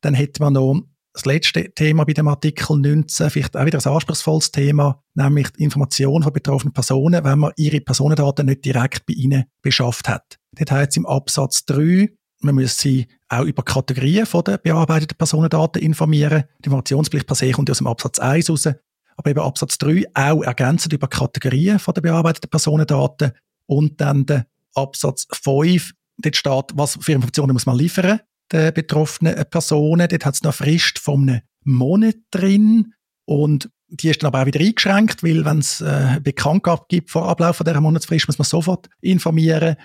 Dann hätten wir noch das letzte Thema bei dem Artikel 19, vielleicht auch wieder ein anspruchsvolles Thema, nämlich die Information von betroffenen Personen, wenn man ihre Personendaten nicht direkt bei ihnen beschafft hat. Dort heißt es im Absatz 3, man muss sie auch über Kategorien von der bearbeiteten Personendaten informieren. Die Informationspflicht per se kommt aus dem Absatz 1 raus. Aber eben Absatz 3 auch ergänzend über Kategorien von der bearbeiteten Personendaten. Und dann der Absatz 5, dort steht, was für Informationen muss man liefern den betroffenen Personen. Dort hat es noch eine Frist von einem Monat drin. Und die ist dann aber auch wieder eingeschränkt, weil wenn es äh, Bekanntgabe gibt vor Ablauf von dieser Monatsfrist, muss man sofort informieren.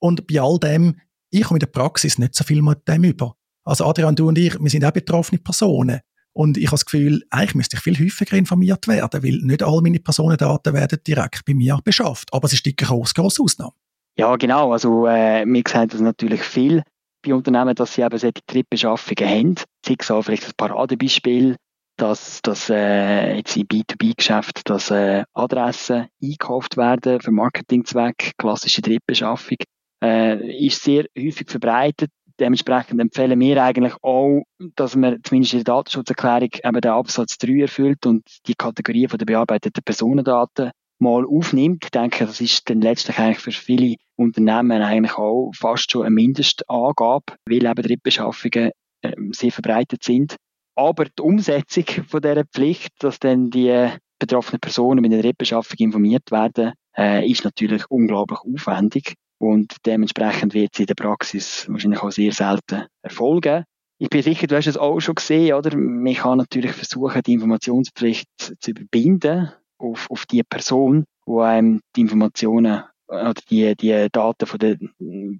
Und bei all dem, ich komme in der Praxis nicht so viel mit dem über. Also Adrian, du und ich, wir sind auch betroffene Personen. Und ich habe das Gefühl, eigentlich müsste ich viel häufiger informiert werden, weil nicht all meine Personendaten werden direkt bei mir beschafft. Aber es ist die grosse, grosse Ausnahme. Ja, genau. Also, äh, wir sehen das natürlich viel bei Unternehmen, dass sie eben solche Drittbeschaffungen haben. Sei es auch vielleicht ein Paradebeispiel, dass, dass äh, jetzt in B2B-Geschäft dass äh, Adressen eingekauft werden für Marketingzweck, klassische Drittbeschaffung, äh, ist sehr häufig verbreitet. Dementsprechend empfehlen wir eigentlich auch, dass man zumindest in der Datenschutzerklärung eben den Absatz 3 erfüllt und die Kategorie von der bearbeiteten Personendaten mal aufnimmt. Ich denke, das ist dann letztlich eigentlich für viele Unternehmen eigentlich auch fast schon eine Mindestangabe, weil eben Drittbeschaffungen äh, sehr verbreitet sind. Aber die Umsetzung von dieser Pflicht, dass dann die betroffenen Personen mit der Drittbeschaffung informiert werden, äh, ist natürlich unglaublich aufwendig und dementsprechend wird sie in der Praxis wahrscheinlich auch sehr selten erfolgen. Ich bin sicher, du hast es auch schon gesehen, oder? Man kann natürlich versuchen, die Informationspflicht zu überbinden auf, auf die Person, wo einem die Informationen oder die, die Daten von der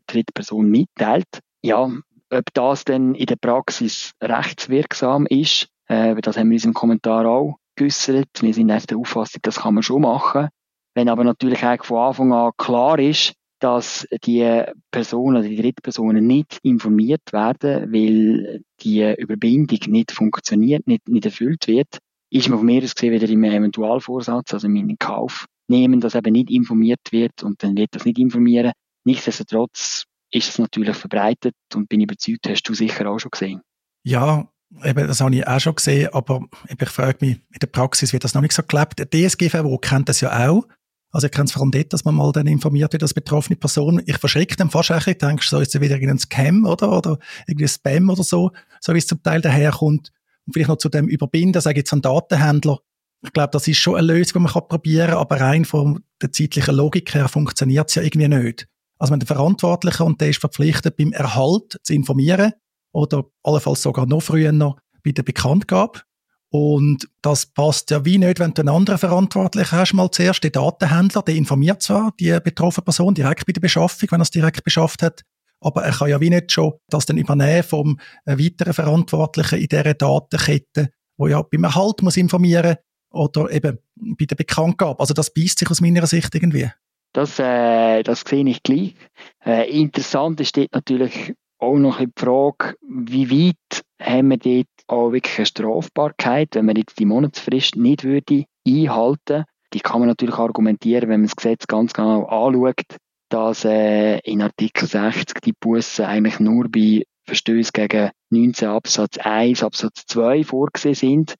dritten Person mitteilt. Ja, ob das denn in der Praxis rechtswirksam ist, äh, das haben wir in unserem Kommentar auch geäussert. Wir sind echt der Auffassung, das kann man schon machen. Wenn aber natürlich eigentlich von Anfang an klar ist, dass die Personen, die Drittpersonen nicht informiert werden, weil die Überbindung nicht funktioniert, nicht, nicht erfüllt wird, ist man von mir aus gesehen wieder im Eventualvorsatz, also in Kauf nehmen, dass eben nicht informiert wird und dann wird das nicht informieren. Nichtsdestotrotz ist es natürlich verbreitet und bin überzeugt, hast du sicher auch schon gesehen. Ja, eben, das habe ich auch schon gesehen, aber ich frage mich, in der Praxis wird das noch nicht so gelebt. Der DSGVO kennt das ja auch. Also ich kenne es vor allem dort, dass man mal dann informiert wird als betroffene Person. Ich verschrecke dann fast ein bisschen, denkst so ist es wieder irgendein Scam, oder? Oder irgendwie Spam oder so, so wie es zum Teil daherkommt. Und vielleicht noch zu dem Überbinden, sage ich jetzt an Datenhändler. Ich glaube, das ist schon eine Lösung, die man kann probieren kann, aber rein von der zeitlichen Logik her funktioniert es ja irgendwie nicht. Also wenn der Verantwortliche und der ist verpflichtet, beim Erhalt zu informieren oder allenfalls sogar noch früher noch bei der Bekanntgabe. Und das passt ja wie nicht, wenn du einen anderen Verantwortlichen hast, mal zuerst den Datenhändler, der informiert zwar die betroffene Person direkt bei der Beschaffung, wenn er es direkt beschafft hat, aber er kann ja wie nicht schon das dann übernehmen vom äh, weiteren Verantwortlichen in dieser Datenkette, wo ja beim Erhalt muss informieren oder eben bei der Bekanntgabe. Also das beißt sich aus meiner Sicht irgendwie. Das, äh, das sehe ich gleich. Äh, interessant ist dort natürlich auch noch die Frage, wie weit haben wir dort auch wirklich eine Strafbarkeit, wenn man jetzt die Monatsfrist nicht würde einhalten. Die kann man natürlich argumentieren, wenn man das Gesetz ganz genau anschaut, dass äh, in Artikel 60 die Bussen eigentlich nur bei Verstößen gegen 19 Absatz 1, Absatz 2 vorgesehen sind,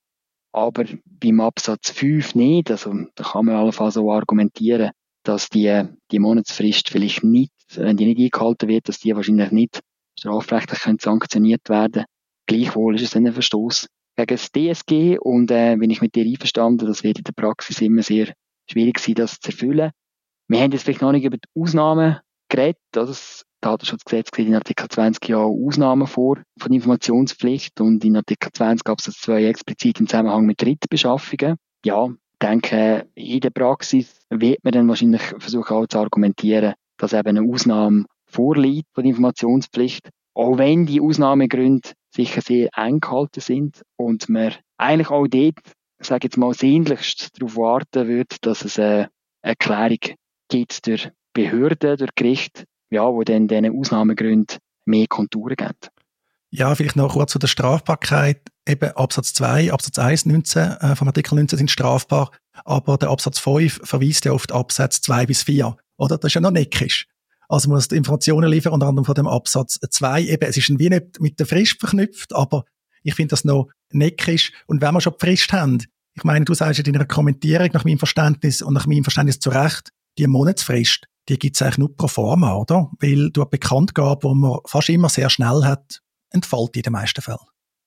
aber beim Absatz 5 nicht. Also da kann man allenfalls so argumentieren, dass die, die Monatsfrist vielleicht nicht, wenn die nicht eingehalten wird, dass die wahrscheinlich nicht strafrechtlich sanktioniert werden Gleichwohl ist es ein Verstoß gegen das DSG und äh, bin ich mit dir einverstanden, das wird in der Praxis immer sehr schwierig sein, das zu erfüllen. Wir haben jetzt vielleicht noch nicht über die Ausnahmen geredet. Das Datenschutzgesetz sieht in Artikel 20 ja auch Ausnahmen vor von Informationspflicht und in Artikel 20 Absatz 2 explizit im Zusammenhang mit Drittbeschaffungen. Ja, ich denke, in der Praxis wird man dann wahrscheinlich versuchen auch zu argumentieren, dass eben eine Ausnahme vorliegt von der Informationspflicht. Auch wenn die Ausnahmegründe sicher sehr eng gehalten sind und man eigentlich auch dort, sage jetzt mal, sehnlichst darauf warten wird, dass es eine Erklärung gibt durch Behörden, durch Gericht, ja, wo dann diesen Ausnahmegründen mehr Konturen geben. Ja, vielleicht noch kurz zu der Strafbarkeit. Eben Absatz 2, Absatz 1, 19 äh, vom Artikel 19 sind strafbar, aber der Absatz 5 verweist ja auf die Absätze 2 bis 4. Oder? Das ist ja noch neckisch. Also muss die Informationen liefern, unter anderem von dem Absatz 2. Eben, es ist wie nicht mit der Frist verknüpft, aber ich finde das noch neckisch. Und wenn wir schon die Frist haben, ich meine, du sagst in deiner Kommentierung nach meinem Verständnis und nach meinem Verständnis zu Recht, die Monatsfrist, die gibt es eigentlich nur pro forma, oder? Weil du eine Bekanntgabe, die man fast immer sehr schnell hat, entfällt in den meisten Fällen.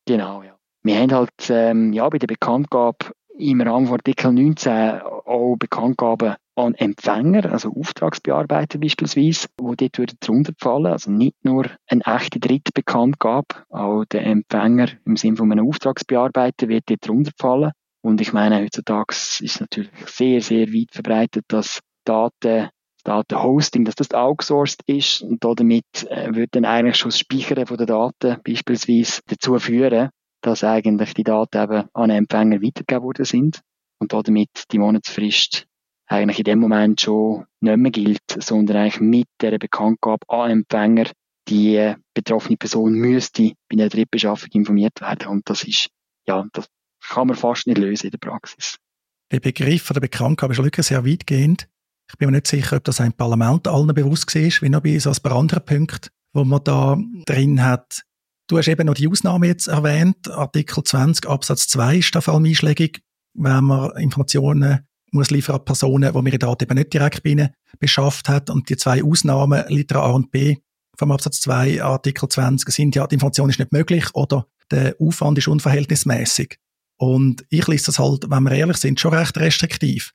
Genau, ja. Wir haben halt ähm, ja, bei der Bekanntgabe im Rahmen von Artikel 19 auch Bekanntgaben an Empfänger, also Auftragsbearbeiter beispielsweise, wo dort würde drunter fallen. Also nicht nur eine echte Drittbekanntgabe, auch der Empfänger im Sinne von einem Auftragsbearbeiter wird dort drunter fallen. Und ich meine, heutzutage ist es natürlich sehr, sehr weit verbreitet, dass Daten Datenhosting, dass das outsourced ist und damit äh, wird dann eigentlich schon das Speichern von den Daten beispielsweise dazu führen, dass eigentlich die Daten eben an den Empfänger weitergegeben worden sind und damit die Monatsfrist eigentlich in dem Moment schon nicht mehr gilt, sondern eigentlich mit der Bekanntgabe an Empfänger die betroffene Person müsste bei einer Drittbeschaffung informiert werden und das ist, ja, das kann man fast nicht lösen in der Praxis. Der Begriff der Bekanntgabe ist wirklich sehr weitgehend. Ich bin mir nicht sicher, ob das ein Parlament allen bewusst war, wie noch bei so ein paar anderen Punkten, wo man da drin hat. Du hast eben noch die Ausnahme jetzt erwähnt. Artikel 20 Absatz 2 ist da vor allem einschlägig, wenn man Informationen muss liefern an Personen, die ihre Daten eben nicht direkt bei ihnen beschafft hat. Und die zwei Ausnahmen, Liter A und B vom Absatz 2 Artikel 20 sind ja, die Information ist nicht möglich oder der Aufwand ist unverhältnismäßig. Und ich lese das halt, wenn wir ehrlich sind, schon recht restriktiv.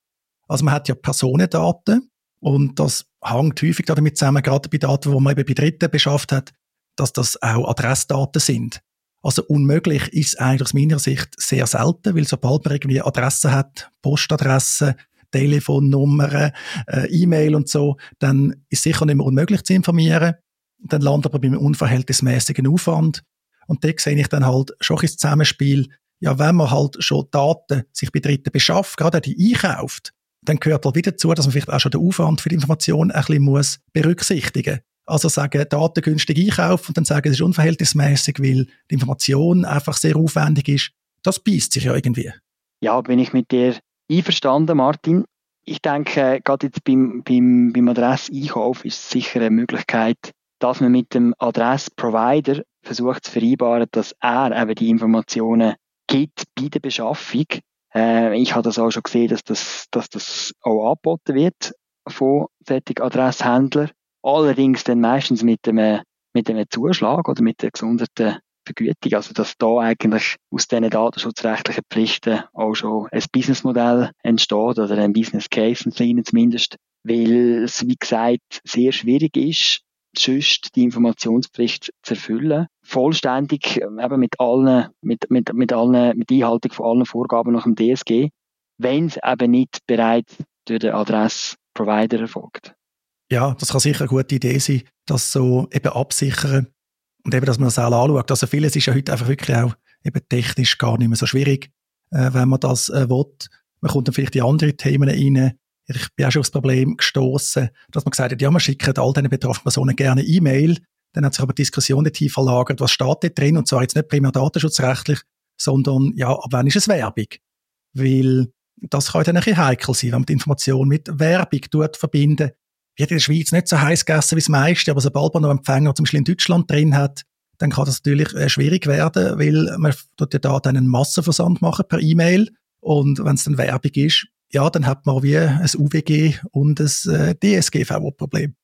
Also man hat ja Personendaten und das hängt häufig damit zusammen, gerade bei Daten, die man eben bei Dritten beschafft hat, dass das auch Adressdaten sind. Also unmöglich ist eigentlich aus meiner Sicht sehr selten, weil sobald man irgendwie Adressen hat, Postadressen, Telefonnummern, äh, E-Mail und so, dann ist sicher nicht mehr unmöglich zu informieren. Dann landet man beim unverhältnismäßigen Aufwand. Und da sehe ich dann halt schon ein Zusammenspiel. Ja, wenn man halt schon Daten sich bei Dritten beschafft, gerade die einkauft, dann gehört halt wieder dazu, dass man vielleicht auch schon den Aufwand für die Information ein bisschen muss berücksichtigen also sagen, Daten günstig einkaufen und dann sagen, es ist unverhältnismäßig, weil die Information einfach sehr aufwendig ist. Das beißt sich ja irgendwie. Ja, bin ich mit dir einverstanden, Martin. Ich denke, gerade jetzt beim, beim, beim Adresseinkauf ist es sicher eine Möglichkeit, dass man mit dem Adressprovider versucht zu vereinbaren, dass er eben die Informationen gibt bei der Beschaffung äh, ich habe das auch schon gesehen, dass das, dass das auch angeboten wird von solchen Adresshändlern. Allerdings dann meistens mit einem, mit einem Zuschlag oder mit der gesonderten Vergütung. Also, dass da eigentlich aus diesen datenschutzrechtlichen Pflichten auch schon ein Businessmodell entsteht oder ein Business Case, ein kleiner zumindest. Weil es, wie gesagt, sehr schwierig ist, sonst die Informationspflicht zu erfüllen. Vollständig, ähm, eben mit allen, mit, mit, mit allen, mit Einhaltung von allen Vorgaben nach dem DSG, wenn es eben nicht bereits durch den Adressprovider erfolgt. Ja, das kann sicher eine gute Idee sein, das so eben absichern und eben, dass man das auch anschaut. Also vieles ist ja heute einfach wirklich auch eben technisch gar nicht mehr so schwierig, äh, wenn man das äh, will. Man kommt dann vielleicht in andere Themen rein, ich bin auch schon aufs Problem gestoßen, dass man gesagt hat, ja, man schickt all diesen betroffenen Personen gerne E-Mail. Dann hat sich aber die Diskussion nicht verlagert, was steht da drin? Und zwar jetzt nicht primär datenschutzrechtlich, sondern ja, ab wann ist es Werbung? Weil das kann dann ein bisschen heikel sein, wenn man die Information mit Werbung tut, verbinden. Wird in der Schweiz nicht so heiß gegessen wie das meiste, aber sobald man noch Empfänger zum Beispiel in Deutschland drin hat, dann kann das natürlich äh, schwierig werden, weil man tut ja da dann einen Massenversand machen per E-Mail. Und wenn es dann Werbung ist, ja, dann hat man wie ein UWG und ein äh, DSGVO-Problem.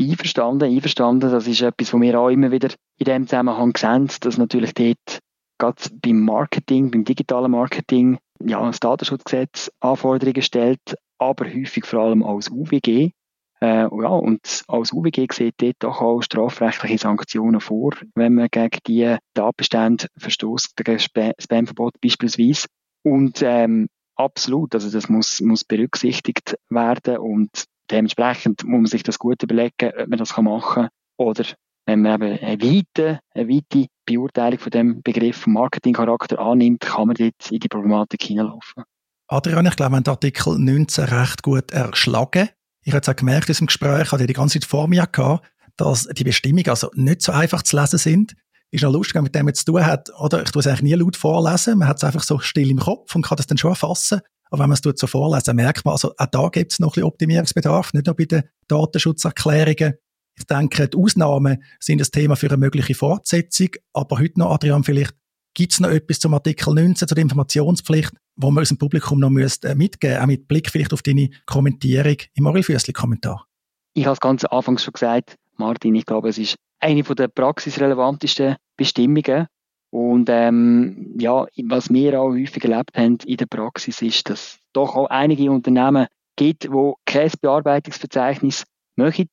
Einverstanden, einverstanden. Das ist etwas, was wir auch immer wieder in dem Zusammenhang sehen, dass natürlich dort gerade beim Marketing, beim digitalen Marketing, ja, das Datenschutzgesetz Anforderungen stellt, aber häufig vor allem als UWG. Äh, ja, und als UWG sieht dort doch auch strafrechtliche Sanktionen vor, wenn man gegen die Datenbestände verstößt, gegen Spamverbot beispielsweise. Und ähm, Absolut, also das muss, muss berücksichtigt werden und dementsprechend muss man sich das gut überlegen, ob man das machen kann oder wenn man eben eine weite, eine weite Beurteilung von dem Begriff Marketingcharakter annimmt, kann man dort in die Problematik hineinlaufen. Adrian, ich glaube, wir haben Artikel 19 recht gut erschlagen. Ich habe jetzt auch gemerkt, in diesem Gespräch, ich hatte die ganze Zeit vor mir gehabt, dass die Bestimmungen also nicht so einfach zu lesen sind ist noch lustig, wenn mit dem zu tun hat, oder? Ich tue es eigentlich nie laut vorlesen. Man hat es einfach so still im Kopf und kann das dann schon erfassen. Aber wenn man es so vorlesen, merkt man, also auch da gibt es noch ein bisschen Optimierungsbedarf, nicht nur bei den Datenschutzerklärungen. Ich denke, die Ausnahmen sind das Thema für eine mögliche Fortsetzung. Aber heute noch, Adrian, vielleicht gibt es noch etwas zum Artikel 19, zu der Informationspflicht, wo man unserem Publikum noch müsst, äh, mitgeben auch mit Blick vielleicht auf deine Kommentierung im Orelfüssli-Kommentar. Ich habe es ganz anfangs schon gesagt, Martin, ich glaube, es ist eine der praxisrelevantesten Bestimmungen. Und ähm, ja, was wir auch häufig erlebt haben in der Praxis ist, dass es doch auch einige Unternehmen gibt, die kein Bearbeitungsverzeichnis möchten.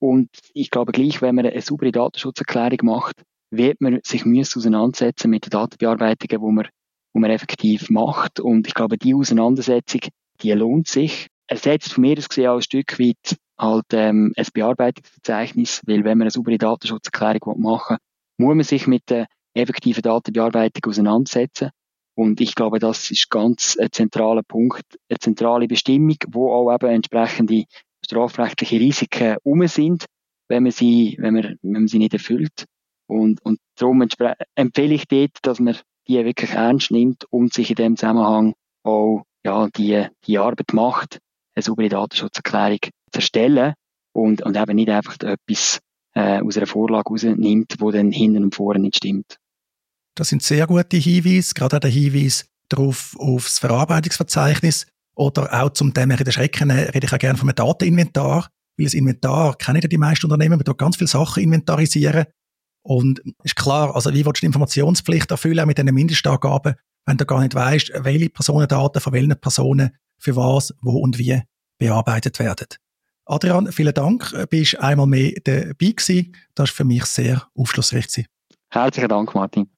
Und ich glaube gleich, wenn man eine saubere Datenschutzerklärung macht, wird man sich müssen auseinandersetzen mit den Datenbearbeitungen, wo man, wo man effektiv macht. Und ich glaube, die Auseinandersetzung, die lohnt sich. Es setzt von mir aus gesehen auch ein Stück weit halt ähm, ein Bearbeitungsverzeichnis, weil wenn man eine saubere Datenschutzerklärung machen will, muss man sich mit der effektiven Datenbearbeitung auseinandersetzen. Und ich glaube, das ist ganz ein zentraler Punkt, eine zentrale Bestimmung, wo auch eben entsprechende strafrechtliche Risiken um sind, wenn man sie, wenn man, wenn man sie nicht erfüllt. Und, und darum empfehle ich dort, dass man die wirklich ernst nimmt und sich in dem Zusammenhang auch, ja, die, die Arbeit macht, eine saubere Datenschutzerklärung zu erstellen und, und eben nicht einfach etwas äh, aus einer Vorlage rausnimmt, wo dann hinten und vorne nicht stimmt. Das sind sehr gute Hinweise, gerade auch der Hinweis darauf aufs Verarbeitungsverzeichnis oder auch zum Thema in Schrecken rede ich auch gerne vom Dateninventar, weil das Inventar kennen ja die meisten Unternehmen, man tut ganz viele Sachen inventarisieren und ist klar, also wie willst du die Informationspflicht erfüllen mit diesen Mindestangaben, wenn du gar nicht weißt, welche Personendaten von welchen Personen für was, wo und wie bearbeitet werden. Adrian, vielen Dank, du bist einmal mehr dabei gewesen. Das war für mich sehr aufschlussreich. Herzlichen Dank, Martin.